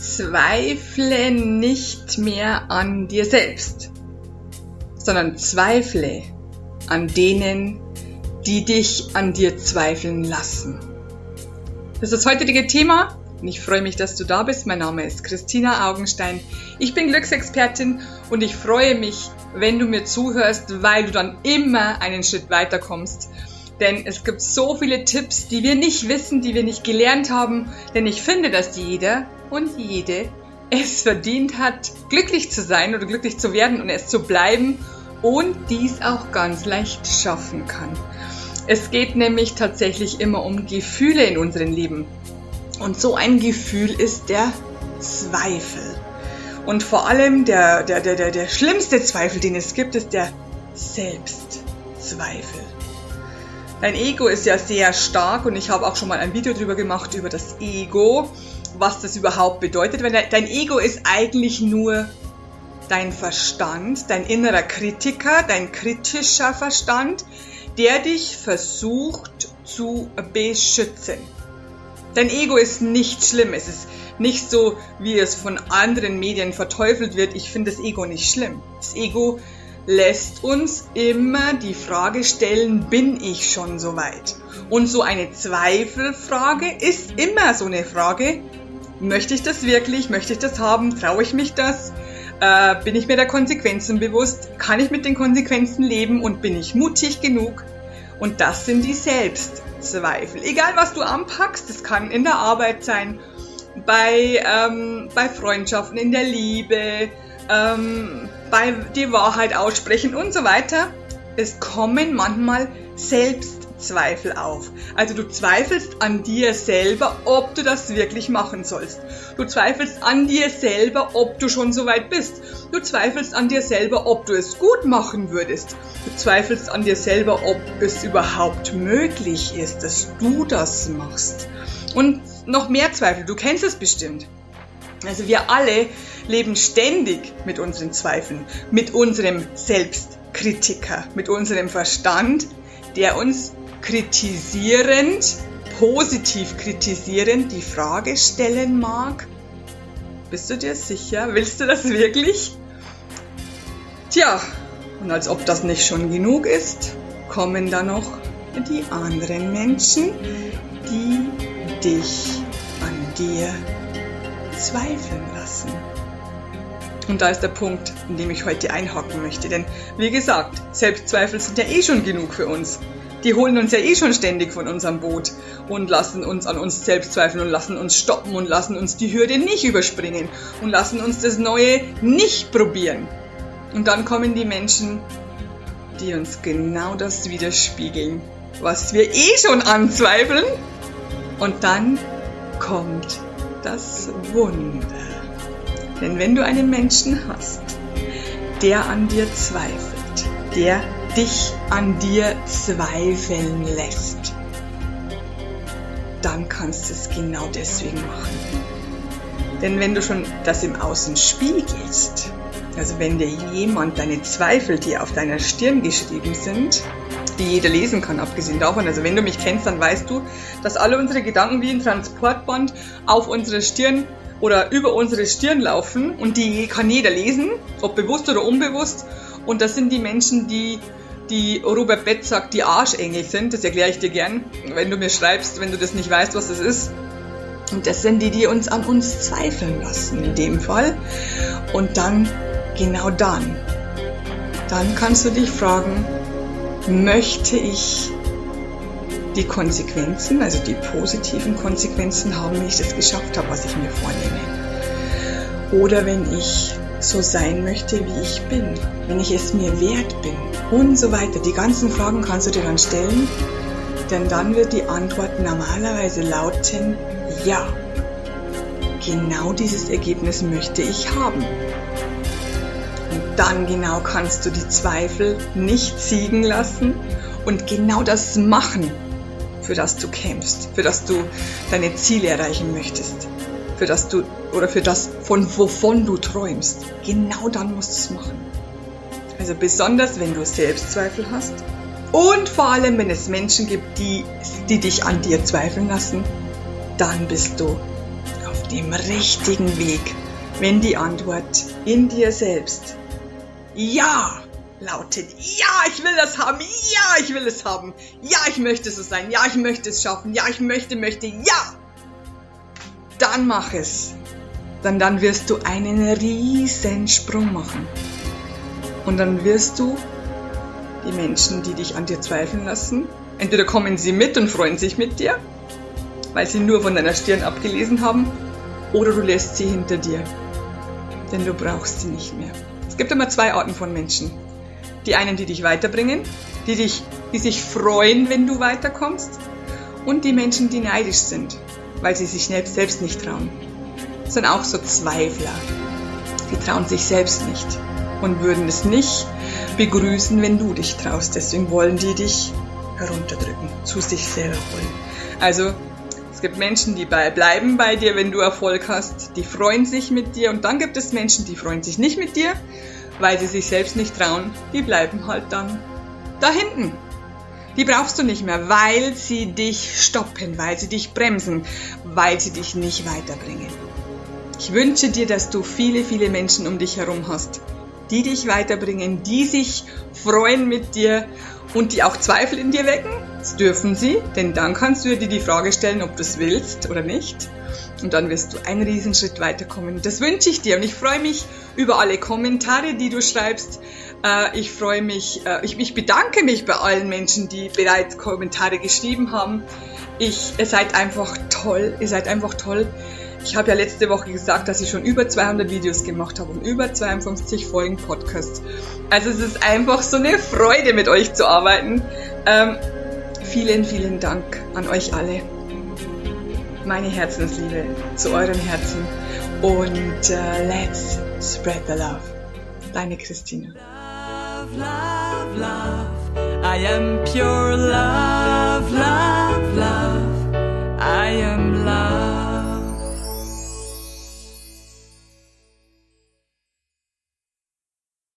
Zweifle nicht mehr an dir selbst, sondern zweifle an denen, die dich an dir zweifeln lassen. Das ist das heutige Thema und ich freue mich, dass du da bist. Mein Name ist Christina Augenstein. Ich bin Glücksexpertin und ich freue mich, wenn du mir zuhörst, weil du dann immer einen Schritt weiter kommst. Denn es gibt so viele Tipps, die wir nicht wissen, die wir nicht gelernt haben. Denn ich finde, dass jeder und jede es verdient hat, glücklich zu sein oder glücklich zu werden und es zu bleiben und dies auch ganz leicht schaffen kann. Es geht nämlich tatsächlich immer um Gefühle in unserem Leben. Und so ein Gefühl ist der Zweifel. Und vor allem der, der, der, der, der schlimmste Zweifel, den es gibt, ist der Selbstzweifel. Dein Ego ist ja sehr stark und ich habe auch schon mal ein Video darüber gemacht, über das Ego, was das überhaupt bedeutet. Weil dein Ego ist eigentlich nur dein Verstand, dein innerer Kritiker, dein kritischer Verstand, der dich versucht zu beschützen. Dein Ego ist nicht schlimm. Es ist nicht so, wie es von anderen Medien verteufelt wird. Ich finde das Ego nicht schlimm. Das Ego lässt uns immer die Frage stellen, bin ich schon so weit? Und so eine Zweifelfrage ist immer so eine Frage, möchte ich das wirklich? Möchte ich das haben? Traue ich mich das? Äh, bin ich mir der Konsequenzen bewusst? Kann ich mit den Konsequenzen leben und bin ich mutig genug? Und das sind die Selbstzweifel. Egal was du anpackst, das kann in der Arbeit sein, bei, ähm, bei Freundschaften, in der Liebe, ähm, bei die Wahrheit aussprechen und so weiter. Es kommen manchmal Selbstzweifel auf. Also du zweifelst an dir selber, ob du das wirklich machen sollst. Du zweifelst an dir selber, ob du schon so weit bist. Du zweifelst an dir selber, ob du es gut machen würdest. Du zweifelst an dir selber, ob es überhaupt möglich ist, dass du das machst. Und noch mehr Zweifel, du kennst es bestimmt. Also wir alle leben ständig mit unseren Zweifeln, mit unserem Selbstkritiker, mit unserem Verstand, der uns kritisierend, positiv kritisierend die Frage stellen mag, bist du dir sicher? Willst du das wirklich? Tja, und als ob das nicht schon genug ist, kommen da noch die anderen Menschen, die dich an dir zweifeln lassen. Und da ist der Punkt, in dem ich heute einhaken möchte. Denn wie gesagt, Selbstzweifel sind ja eh schon genug für uns. Die holen uns ja eh schon ständig von unserem Boot und lassen uns an uns selbst zweifeln und lassen uns stoppen und lassen uns die Hürde nicht überspringen und lassen uns das Neue nicht probieren. Und dann kommen die Menschen, die uns genau das widerspiegeln, was wir eh schon anzweifeln. Und dann kommt das Wunder. Denn wenn du einen Menschen hast, der an dir zweifelt, der dich an dir zweifeln lässt, dann kannst du es genau deswegen machen. Denn wenn du schon das im Außen spiegelst, also wenn dir jemand deine Zweifel, die auf deiner Stirn geschrieben sind, die jeder lesen kann, abgesehen davon. Also wenn du mich kennst, dann weißt du, dass alle unsere Gedanken wie ein Transportband auf unsere Stirn oder über unsere Stirn laufen und die kann jeder lesen, ob bewusst oder unbewusst. Und das sind die Menschen, die, die Robert Betz sagt, die Arschengel sind. Das erkläre ich dir gern, wenn du mir schreibst, wenn du das nicht weißt, was das ist. Und das sind die, die uns an uns zweifeln lassen, in dem Fall. Und dann, genau dann, dann kannst du dich fragen, möchte ich die Konsequenzen, also die positiven Konsequenzen haben, wenn ich das geschafft habe, was ich mir vornehme. Oder wenn ich so sein möchte, wie ich bin, wenn ich es mir wert bin und so weiter. Die ganzen Fragen kannst du dir dann stellen, denn dann wird die Antwort normalerweise lauten, ja, genau dieses Ergebnis möchte ich haben dann genau kannst du die Zweifel nicht siegen lassen und genau das machen, für das du kämpfst, für das du deine Ziele erreichen möchtest, für das du oder für das, von wovon du träumst. Genau dann musst du es machen. Also besonders, wenn du Selbstzweifel hast und vor allem, wenn es Menschen gibt, die, die dich an dir zweifeln lassen, dann bist du auf dem richtigen Weg, wenn die Antwort in dir selbst Ja lautet. Ja, ich will das haben. Ja, ich will es haben. Ja, ich möchte so sein. Ja, ich möchte es schaffen. Ja, ich möchte, möchte. Ja! Dann mach es. Dann, dann wirst du einen riesen Sprung machen. Und dann wirst du die Menschen, die dich an dir zweifeln lassen, entweder kommen sie mit und freuen sich mit dir, weil sie nur von deiner Stirn abgelesen haben, oder du lässt sie hinter dir, denn du brauchst sie nicht mehr. Es gibt immer zwei Arten von Menschen. Die einen, die dich weiterbringen, die, dich, die sich freuen, wenn du weiterkommst, und die Menschen, die neidisch sind, weil sie sich selbst nicht trauen. Das sind auch so Zweifler. Die trauen sich selbst nicht und würden es nicht begrüßen, wenn du dich traust. Deswegen wollen die dich herunterdrücken, zu sich selber holen. Also es gibt Menschen, die bei, bleiben bei dir, wenn du Erfolg hast, die freuen sich mit dir und dann gibt es Menschen, die freuen sich nicht mit dir, weil sie sich selbst nicht trauen, die bleiben halt dann da hinten. Die brauchst du nicht mehr, weil sie dich stoppen, weil sie dich bremsen, weil sie dich nicht weiterbringen. Ich wünsche dir, dass du viele, viele Menschen um dich herum hast, die dich weiterbringen, die sich freuen mit dir und die auch Zweifel in dir wecken. Das dürfen sie, denn dann kannst du dir die Frage stellen, ob du es willst oder nicht. Und dann wirst du einen Riesenschritt weiterkommen. Das wünsche ich dir und ich freue mich über alle Kommentare, die du schreibst. Äh, ich freue mich, äh, ich, bedanke mich bei allen Menschen, die bereits Kommentare geschrieben haben. Ich, ihr seid einfach toll, ihr seid einfach toll. Ich habe ja letzte Woche gesagt, dass ich schon über 200 Videos gemacht habe und über 52 Folgen Podcast. Also es ist einfach so eine Freude, mit euch zu arbeiten. Ähm, vielen, vielen Dank an euch alle. Meine Herzensliebe zu euren Herzen und uh, let's spread the love. Deine Christine. Love, love, love. I am pure love.